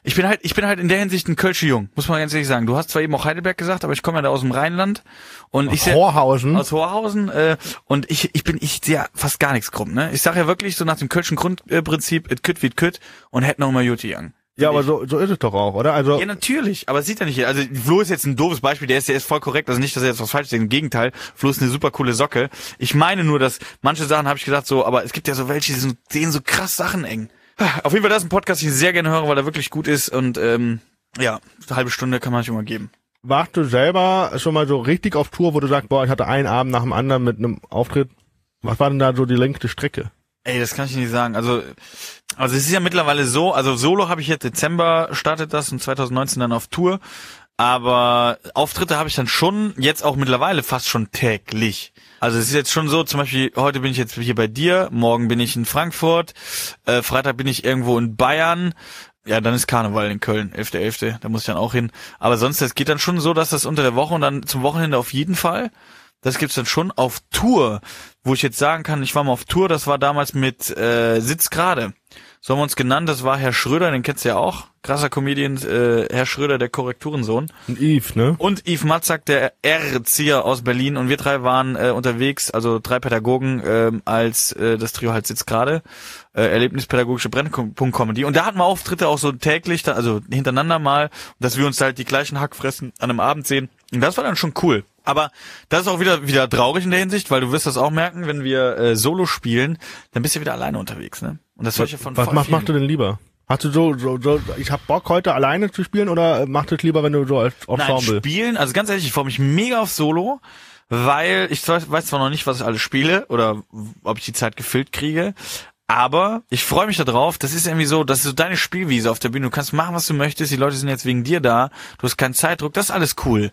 Ich bin halt, ich bin halt in der Hinsicht ein Kölsche Jung, muss man ganz ehrlich sagen. Du hast zwar eben auch Heidelberg gesagt, aber ich komme ja da aus dem Rheinland und ich seh- Horhausen. aus Horhausen äh, und ich ich bin ich sehe fast gar nichts krumm, ne? Ich sage ja wirklich so nach dem Kölschen Grundprinzip, it could wie it could und hätte noch mal Juti Young. Ja, aber so, so ist es doch auch, oder? Also, Ja, natürlich, aber sieht ja nicht. Also Flo ist jetzt ein doofes Beispiel, der ist, der ist voll korrekt, also nicht, dass er jetzt was falsch sagt, im Gegenteil, Flo ist eine super coole Socke. Ich meine nur, dass manche Sachen habe ich gesagt so, aber es gibt ja so welche, die sind, sehen so krass Sachen eng. Auf jeden Fall, das ist ein Podcast, den ich sehr gerne höre, weil er wirklich gut ist und ähm, ja, eine halbe Stunde kann man sich immer geben. warst du selber schon mal so richtig auf Tour, wo du sagst, boah, ich hatte einen Abend nach dem anderen mit einem Auftritt? Was war denn da so die längste Strecke? Ey, das kann ich nicht sagen. Also, also es ist ja mittlerweile so, also Solo habe ich jetzt Dezember startet das und 2019 dann auf Tour. Aber Auftritte habe ich dann schon, jetzt auch mittlerweile fast schon täglich. Also es ist jetzt schon so, zum Beispiel, heute bin ich jetzt hier bei dir, morgen bin ich in Frankfurt, äh, Freitag bin ich irgendwo in Bayern. Ja, dann ist Karneval in Köln, 11.11., da muss ich dann auch hin. Aber sonst, es geht dann schon so, dass das unter der Woche und dann zum Wochenende auf jeden Fall. Das gibt's dann schon auf Tour, wo ich jetzt sagen kann, ich war mal auf Tour, das war damals mit äh, Sitz gerade. So haben wir uns genannt, das war Herr Schröder, den kennst du ja auch. Krasser Comedian, äh, Herr Schröder, der Korrekturensohn. Und Yves, ne? Und Yves Matzak, der Erzieher aus Berlin. Und wir drei waren äh, unterwegs, also drei Pädagogen, ähm, als äh, das Trio halt sitzt gerade. Äh, Erlebnispädagogische Brennpunkt Comedy. Und da hatten wir Auftritte auch so täglich, da, also hintereinander mal, dass wir uns halt die gleichen Hackfressen an einem Abend sehen. Und das war dann schon cool. Aber das ist auch wieder wieder traurig in der Hinsicht, weil du wirst das auch merken, wenn wir äh, Solo spielen, dann bist du wieder alleine unterwegs, ne? Und das höre ich ja von Was mach, machst du denn lieber? Hast du so, so, so ich hab Bock heute alleine zu spielen oder machst du es lieber, wenn du so als Nein, Ensemble? spielen, also ganz ehrlich, ich freue mich mega auf Solo, weil ich weiß weiß zwar noch nicht, was ich alles spiele oder ob ich die Zeit gefüllt kriege, aber ich freue mich darauf. Das ist irgendwie so, das ist so deine Spielwiese auf der Bühne. Du kannst machen, was du möchtest. Die Leute sind jetzt wegen dir da. Du hast keinen Zeitdruck. Das ist alles cool.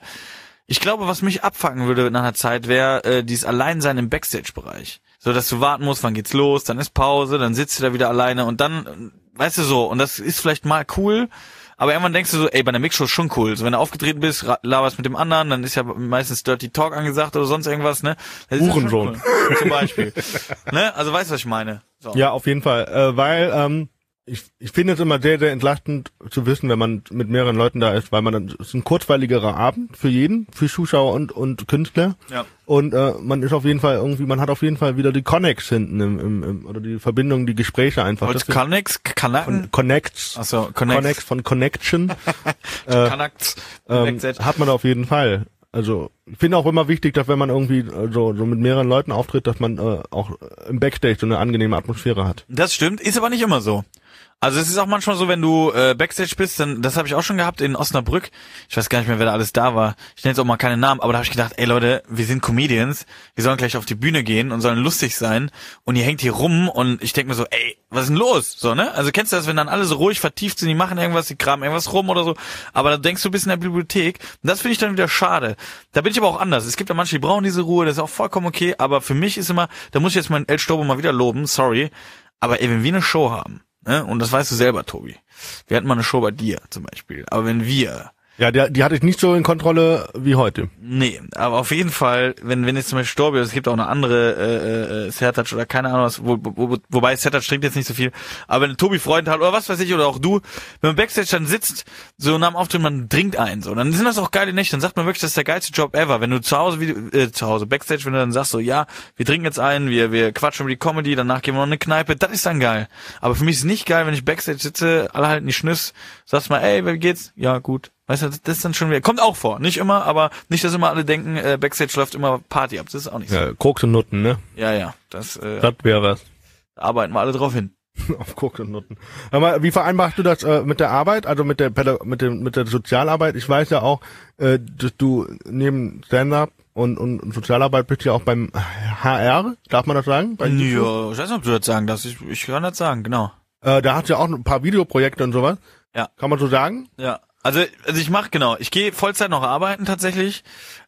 Ich glaube, was mich abfacken würde nach einer Zeit, wäre äh, dieses Alleinsein im Backstage-Bereich. So, dass du warten musst, wann geht's los, dann ist Pause, dann sitzt du da wieder alleine und dann, äh, weißt du so, und das ist vielleicht mal cool, aber irgendwann denkst du so, ey, bei der Mixshow ist schon cool. So, wenn du aufgetreten bist, laberst mit dem anderen, dann ist ja meistens Dirty Talk angesagt oder sonst irgendwas, ne? Hurensohn. Cool. Zum Beispiel. [laughs] ne? Also weißt du, was ich meine? So. Ja, auf jeden Fall, äh, weil ähm, ich, ich finde es immer sehr, sehr entlastend zu wissen, wenn man mit mehreren Leuten da ist, weil man dann es ist ein kurzweiligerer Abend für jeden, für Zuschauer und und Künstler. Ja. Und äh, man ist auf jeden Fall irgendwie, man hat auf jeden Fall wieder die Connects hinten im, im, im oder die Verbindung, die Gespräche einfach. Heute Das Connects, Kanaken. Connects, Achso, Connects. Connects von Connection. [laughs] äh, Connects. ähm, hat man auf jeden Fall. Also ich finde auch immer wichtig, dass wenn man irgendwie äh, so, so mit mehreren Leuten auftritt, dass man äh, auch im Backstage so eine angenehme Atmosphäre hat. Das stimmt, ist aber nicht immer so. Also es ist auch manchmal so, wenn du äh, Backstage bist, dann das habe ich auch schon gehabt in Osnabrück. Ich weiß gar nicht mehr, wer da alles da war. Ich nenne jetzt auch mal keine Namen, aber da habe ich gedacht, ey Leute, wir sind Comedians, wir sollen gleich auf die Bühne gehen und sollen lustig sein und ihr hängt hier rum und ich denke mir so, ey, was ist denn los? So, ne? Also kennst du das, wenn dann alle so ruhig vertieft sind, die machen irgendwas, die kramen irgendwas rum oder so, aber da denkst du bist in der Bibliothek und das finde ich dann wieder schade. Da bin ich aber auch anders. Es gibt ja manche, die brauchen diese Ruhe, das ist auch vollkommen okay, aber für mich ist immer, da muss ich jetzt meinen El Stobo mal wieder loben, sorry, aber ey, wenn wir eine Show haben, Ne? Und das weißt du selber, Tobi. Wir hatten mal eine Show bei dir zum Beispiel. Aber wenn wir Ja, die, die hatte ich nicht so in Kontrolle wie heute. Nee, aber auf jeden Fall, wenn wenn jetzt zum Beispiel Storby, es gibt auch eine andere äh, äh, Sertac oder keine Ahnung was, wo, wo, wobei Sertac trinkt jetzt nicht so viel, aber wenn Tobi Freunde hat oder was weiß ich oder auch du, wenn man Backstage dann sitzt, so nach dem Auftritt, man trinkt ein, so, dann sind das auch geile Nächte, dann sagt man wirklich, das ist der geilste Job ever. Wenn du zu Hause, wie, äh, zu Hause Backstage, wenn du dann sagst so, ja, wir trinken jetzt ein, wir wir quatschen über die Comedy, danach gehen wir noch in eine Kneipe, das ist dann geil. Aber für mich ist es nicht geil, wenn ich Backstage sitze, alle halten die Schnüss, sagst mal, ey, wie geht's? Ja, gut. Weißt du, das ist dann schon wieder, kommt auch vor, nicht immer, aber nicht, dass immer alle denken, äh, Backstage läuft immer Party ab, das ist auch nicht so. Ja, Koks und Nutten, ne? Ja, ja, das äh, Das wäre was. da arbeiten wir alle drauf hin. [laughs] Auf Koks und Nutten. Aber wie vereinbarst du das äh, mit der Arbeit, also mit der Päda mit dem mit der Sozialarbeit? Ich weiß ja auch, äh, dass du neben Stand-up und, und, Sozialarbeit bist ja auch beim HR, darf man das sagen? Bei? Ja, ich weiß nicht, ob du das sagen darfst, ich, ich kann das sagen, genau. Äh, da hast du ja auch ein paar Videoprojekte und sowas. Ja. Kann man so sagen? Ja, also, also ich mache genau, ich gehe Vollzeit noch arbeiten tatsächlich.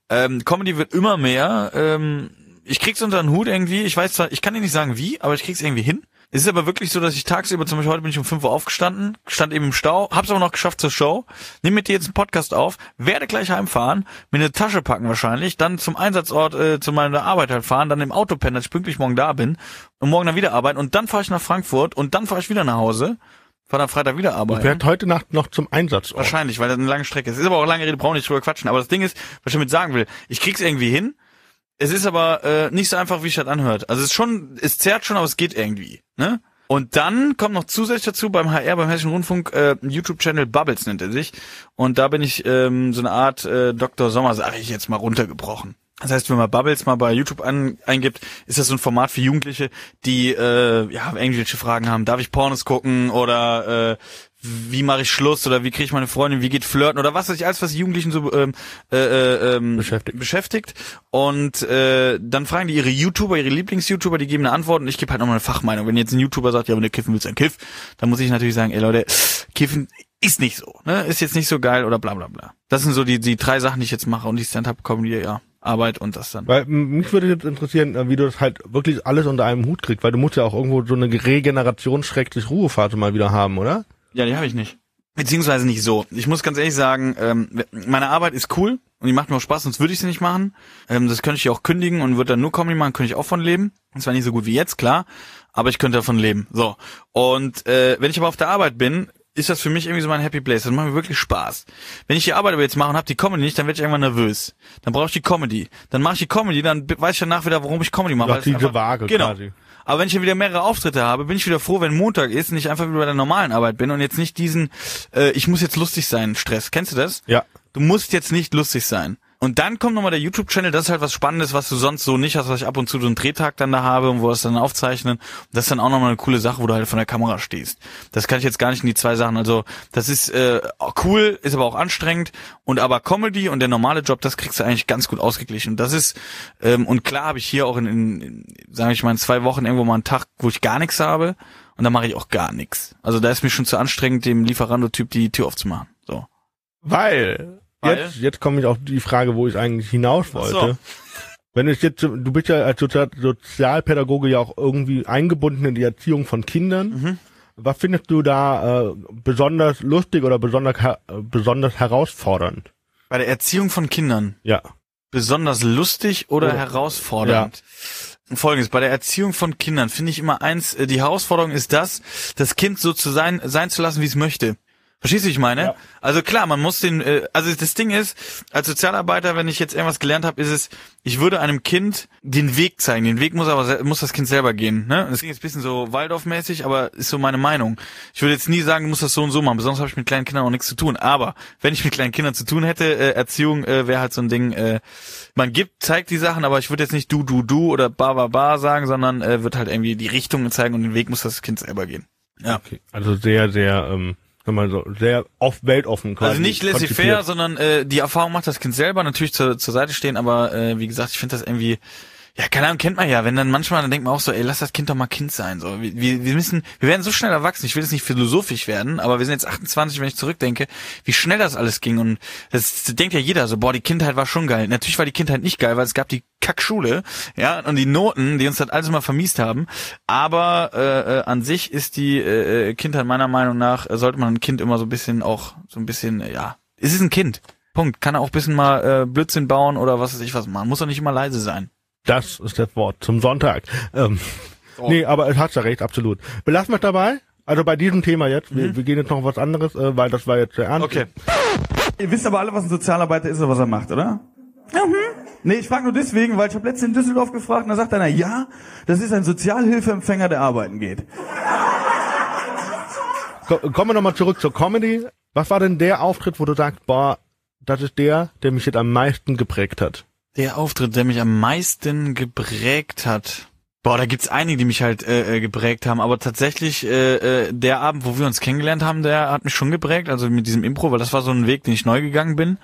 Ähm, Comedy wird immer mehr. Ähm, ich krieg's unter den Hut irgendwie. Ich weiß zwar, ich kann dir nicht sagen wie, aber ich krieg's irgendwie hin. Es ist aber wirklich so, dass ich tagsüber, zum Beispiel heute bin ich um 5 Uhr aufgestanden, stand eben im Stau, hab's aber noch geschafft zur Show, nehme mit dir jetzt einen Podcast auf, werde gleich heimfahren, mir eine Tasche packen wahrscheinlich, dann zum Einsatzort, äh, zu meiner Arbeit halt fahren, dann im Auto pennen, dass ich pünktlich morgen da bin und morgen dann wieder arbeiten und dann fahre ich nach Frankfurt und dann fahre ich wieder nach Hause, fahre dann Freitag wieder Ich arbeiten. werde heute Nacht noch zum Einsatz. Wahrscheinlich, weil das eine lange Strecke ist. Ist aber auch lange Rede, brauchen nicht drüber quatschen. Aber das Ding ist, was ich damit sagen will, ich krieg's irgendwie hin. Es ist aber äh, nicht so einfach, wie sich das anhört. Also es ist schon, es zerrt schon, aber es geht irgendwie. Ne? Und dann kommt noch zusätzlich dazu beim HR, beim Hessischen Rundfunk, äh, YouTube-Channel Bubbles nennt er sich. Und da bin ich ähm, so eine Art äh, Dr. Sommer, sage ich jetzt mal, runtergebrochen. Das heißt, wenn man Bubbles mal bei YouTube an, eingibt, ist das so ein Format für Jugendliche, die äh, ja irgendwelche Fragen haben. Darf ich Pornos gucken oder äh, wie mache ich Schluss oder wie kriege ich meine Freundin, wie geht Flirten oder was weiß ich, alles, was die Jugendlichen so ähm, äh, äh, ähm, Beschäftigt. beschäftigt. Und äh, dann fragen die ihre YouTuber, ihre Lieblings-YouTuber, die geben eine Antwort und ich gebe halt nochmal eine Fachmeinung. Wenn jetzt ein YouTuber sagt, ja, wenn du kiffen willst, ein Kiff, dann muss ich natürlich sagen, ey Leute, Kiffen ist nicht so, ne? Ist jetzt nicht so geil oder bla bla bla. Das sind so die, die drei Sachen, die ich jetzt mache und die Stand-Up-Comedy, ja, Arbeit und das dann. Weil mich würde jetzt interessieren, äh, wie du das halt wirklich alles unter einem Hut kriegst, weil du musst ja auch irgendwo so eine Regeneration-Ruhephase mal wieder haben, oder? Ja, die habe ich nicht. Beziehungsweise nicht so. Ich muss ganz ehrlich sagen, ähm, meine Arbeit ist cool und die macht mir auch Spaß, sonst würde ich sie nicht machen. Ähm, das könnte ich ja auch kündigen und würde dann nur Comedy machen, könnte ich auch von leben. Und zwar nicht so gut wie jetzt, klar, aber ich könnte davon leben. So. Und äh, wenn ich aber auf der Arbeit bin, ist das für mich irgendwie so mein Happy Place. Das macht mir wirklich Spaß. Wenn ich die Arbeit aber jetzt mache und hab die Comedy nicht, dann werde ich irgendwann nervös. Dann brauche ich die Comedy. Dann mache ich die Comedy, dann weiß ich danach wieder, warum ich Comedy mache. Es diese einfach- Waage genau. quasi. Aber wenn ich dann wieder mehrere Auftritte habe, bin ich wieder froh, wenn Montag ist und ich einfach wieder bei der normalen Arbeit bin und jetzt nicht diesen, äh, ich muss jetzt lustig sein, Stress. Kennst du das? Ja. Du musst jetzt nicht lustig sein. Und dann kommt nochmal der YouTube-Channel, das ist halt was Spannendes, was du sonst so nicht hast, was ich ab und zu so einen Drehtag dann da habe und wo wir es dann aufzeichnen. Das ist dann auch nochmal eine coole Sache, wo du halt von der Kamera stehst. Das kann ich jetzt gar nicht in die zwei Sachen. Also das ist äh, cool, ist aber auch anstrengend. Und aber Comedy und der normale Job, das kriegst du eigentlich ganz gut ausgeglichen. Und das ist, ähm, und klar habe ich hier auch in, in, in sage ich mal, in zwei Wochen irgendwo mal einen Tag, wo ich gar nichts habe. Und dann mache ich auch gar nichts. Also da ist mir schon zu anstrengend, dem Lieferando-Typ die Tür aufzumachen. So. Weil, Weil? jetzt, jetzt komme ich auf die Frage, wo ich eigentlich hinaus Ach so. wollte. Wenn ich jetzt, du bist ja als Sozial Sozialpädagoge ja auch irgendwie eingebunden in die Erziehung von Kindern. Mhm. Was findest du da äh, besonders lustig oder besonders, besonders herausfordernd? Bei der Erziehung von Kindern. Ja. besonders lustig oder Oder- herausfordernd? Folgendes, bei der Erziehung von Kindern finde ich immer eins, äh, die Herausforderung ist das, das Kind so zu sein, sein zu lassen, wie es möchte. Verstehst du, wie ich meine? Ja. Also klar, man muss den, äh, also das Ding ist, als Sozialarbeiter, wenn ich jetzt irgendwas gelernt habe, ist es, ich würde einem Kind den Weg zeigen. Den Weg muss aber muss das Kind selber gehen. Ne? Das klingt jetzt ein bisschen so Waldorf-mäßig, aber ist so meine Meinung. Ich würde jetzt nie sagen, du musst das so und so machen. Besonders habe ich mit kleinen Kindern auch nichts zu tun. Aber wenn ich mit kleinen Kindern zu tun hätte, äh, Erziehung äh, wäre halt so ein Ding. Äh, man gibt, zeigt die Sachen, aber ich würde jetzt nicht du, du, du oder ba, ba, ba sagen, sondern äh, wird halt irgendwie die Richtung zeigen und den Weg muss das Kind selber gehen. Ja. Okay. Also sehr, sehr, ähm, wenn man so, sehr off weltoffen quasi. Also nicht laissez-faire, sondern äh, die Erfahrung macht das Kind selber, natürlich zur, zur Seite stehen, aber äh, wie gesagt, ich finde das irgendwie, ja, keine Ahnung, kennt man ja, wenn dann manchmal, dann denkt man auch so, ey, lass das Kind doch mal Kind sein. So, wir, wir müssen, wir werden so schnell erwachsen, ich will jetzt nicht philosophisch werden, aber wir sind jetzt 28, wenn ich zurückdenke, wie schnell das alles ging. Und das denkt ja jeder so, boah, die Kindheit war schon geil. Natürlich war die Kindheit nicht geil, weil es gab die Kackschule, ja, und die Noten, die uns das alles mal vermiest haben. Aber äh, äh, an sich ist die äh, äh, Kindheit meiner Meinung nach, äh, sollte man ein Kind immer so ein bisschen auch, so ein bisschen, äh, ja, es ist ein Kind. Punkt. Kann er auch ein bisschen mal äh, Blödsinn bauen oder was weiß ich was machen. Muss doch nicht immer leise sein. Das ist das Wort zum Sonntag. Ähm, So. Nee, aber es hat ja recht, absolut. Belassen wir es dabei. Also bei diesem Thema jetzt. Wir, wir gehen jetzt noch auf was anderes, äh, weil das war jetzt sehr ernst. Okay. Ihr wisst aber alle, was ein Sozialarbeiter ist oder was er macht, oder? Mhm. Nee, ich frage nur deswegen, weil ich habe letztens in Düsseldorf gefragt und da sagt einer, ja, das ist ein Sozialhilfeempfänger, der arbeiten geht. Ko kommen wir nochmal zurück zur Comedy. Was war denn der Auftritt, wo du sagst, boah, das ist der, der mich jetzt am meisten geprägt hat? Der Auftritt, der mich am meisten geprägt hat. Boah, da gibt's einige, die mich halt äh, äh, geprägt haben, aber tatsächlich äh, äh, der Abend, wo wir uns kennengelernt haben, der hat mich schon geprägt, also mit diesem Impro, weil das war so ein Weg, den ich neu gegangen bin.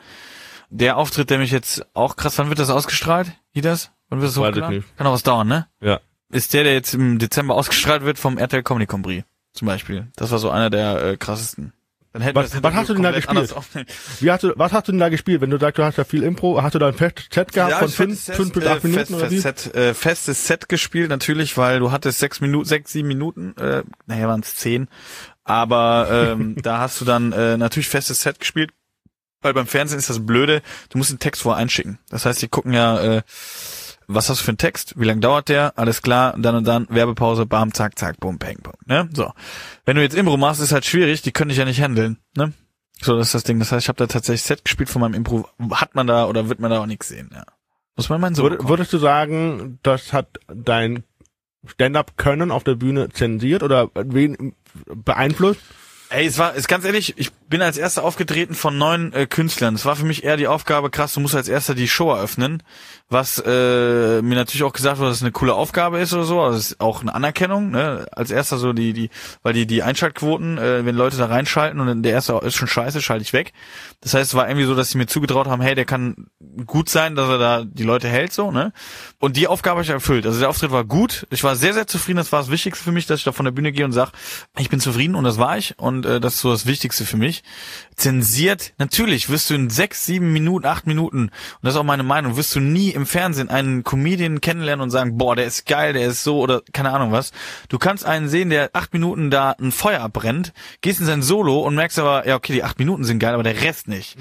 Der Auftritt, der mich jetzt auch krass, wann wird das ausgestrahlt? Wie das? Wann wird das hochgeladen? Kann auch was dauern, ne? Ja. Ist der, der jetzt im Dezember ausgestrahlt wird vom RTL Comedy Compris zum Beispiel. Das war so einer der äh, krassesten. Dann hätten Was- was hast du denn da gespielt? Wie hast du, was hast du denn da gespielt? Wenn du sagst, du hast ja viel Impro, hast du da ein festes Set gehabt von ich fünf, fünf bis Set, acht äh, Minuten fest, oder wie? Set, äh, festes Set gespielt, natürlich, weil du hattest sechs Minuten, sechs, sieben Minuten, äh, naja, waren es zehn. Aber ähm, [laughs] da hast du dann äh, natürlich festes Set gespielt. Weil beim Fernsehen ist das blöde, du musst den Text vorher einschicken. Das heißt, die gucken ja, äh, was hast du für einen Text, wie lange dauert der, alles klar, dann und dann, Werbepause, bam, zack, zack, bum, peng, pum. Ne? So. Wenn du jetzt Impro machst, ist halt schwierig, die können dich ja nicht handeln. Ne? So, das ist das Ding. Das heißt, ich habe da tatsächlich Set gespielt von meinem Impro. Hat man da oder wird man da auch nichts sehen, ja. Muss man meinen so Würd, würdest du sagen, das hat dein Stand-up-Können auf der Bühne zensiert oder wen beeinflusst? Ey, es war, ist ganz ehrlich, ich bin als erster aufgetreten von neun äh, Künstlern. Es war für mich eher die Aufgabe, krass, du musst als erster die Show eröffnen, was äh, mir natürlich auch gesagt wurde, dass es eine coole Aufgabe ist oder so. Also es ist auch eine Anerkennung, ne? Als erster so die, die, weil die, die Einschaltquoten, äh, wenn Leute da reinschalten und der erste ist schon scheiße, schalte ich weg. Das heißt, es war irgendwie so, dass sie mir zugetraut haben, hey, der kann gut sein, dass er da die Leute hält, so, ne? Und die Aufgabe habe ich erfüllt. Also der Auftritt war gut. Ich war sehr, sehr zufrieden. Das war das Wichtigste für mich, dass ich da von der Bühne gehe und sag, ich bin zufrieden und das war ich. Und äh, das ist so das Wichtigste für mich. Zensiert, natürlich wirst du in sechs, sieben Minuten, acht Minuten, und das ist auch meine Meinung, wirst du nie im Fernsehen einen Comedian kennenlernen und sagen, boah, der ist geil, der ist so oder keine Ahnung was. Du kannst einen sehen, der acht Minuten da ein Feuer abbrennt, gehst in sein Solo und merkst aber, ja, okay, die acht Minuten sind geil, aber der Rest nicht.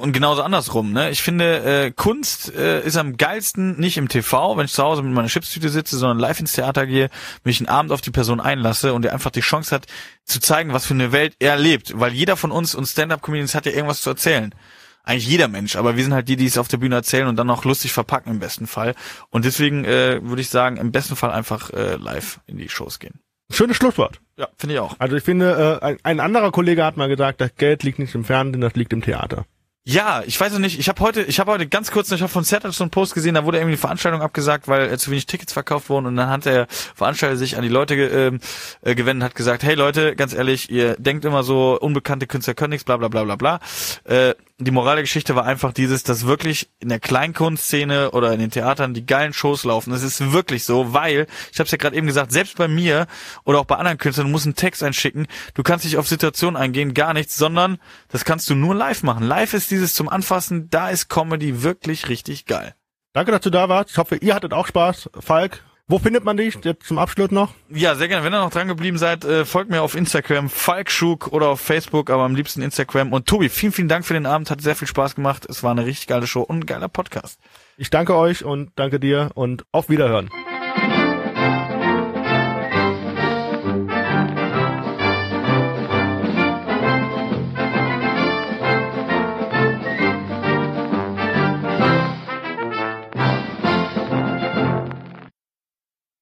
Und genauso andersrum, ne? Ich finde, äh, Kunst äh, ist am geilsten nicht im TV, wenn ich zu Hause mit meiner Chipstüte sitze, sondern live ins Theater gehe, mich einen Abend auf die Person einlasse und der einfach die Chance hat, zu zeigen, was für eine Welt er lebt. Weil jeder von uns und Stand-Up-Comedians hat ja irgendwas zu erzählen. Eigentlich jeder Mensch, aber wir sind halt die, die es auf der Bühne erzählen und dann noch lustig verpacken im besten Fall. Und deswegen äh, würde ich sagen, im besten Fall einfach äh, live in die Shows gehen. Schönes Schlusswort. Ja, finde ich auch. Also ich finde, äh, ein, ein anderer Kollege hat mal gesagt, das Geld liegt nicht im Fernsehen, das liegt im Theater. Ja, ich weiß noch nicht. Ich habe heute, ich habe heute ganz kurz, ich habe von Seattle so einen Post gesehen, da wurde irgendwie die Veranstaltung abgesagt, weil äh, zu wenig Tickets verkauft wurden und dann hat der Veranstalter sich an die Leute ge, ähm, äh, gewendet, hat gesagt, hey Leute, ganz ehrlich, ihr denkt immer so, unbekannte Künstler können nichts, bla bla bla bla bla. Äh, die Moral der Geschichte war einfach dieses, dass wirklich in der Kleinkunstszene oder in den Theatern die geilen Shows laufen. Das ist wirklich so, weil, ich habe es ja gerade eben gesagt, selbst bei mir oder auch bei anderen Künstlern, du musst einen Text einschicken, du kannst nicht auf Situationen eingehen, gar nichts, sondern das kannst du nur live machen. Live ist dieses zum Anfassen, da ist Comedy wirklich richtig geil. Danke, dass du da warst. Ich hoffe, ihr hattet auch Spaß. Falk, wo findet man dich jetzt zum Abschluss noch? Ja, sehr gerne. Wenn ihr noch dran geblieben seid, äh, folgt mir auf Instagram, Falkschuk oder auf Facebook, aber am liebsten Instagram. Und Tobi, vielen, vielen Dank für den Abend. Hat sehr viel Spaß gemacht. Es war eine richtig geile Show und ein geiler Podcast. Ich danke euch und danke dir und auf Wiederhören.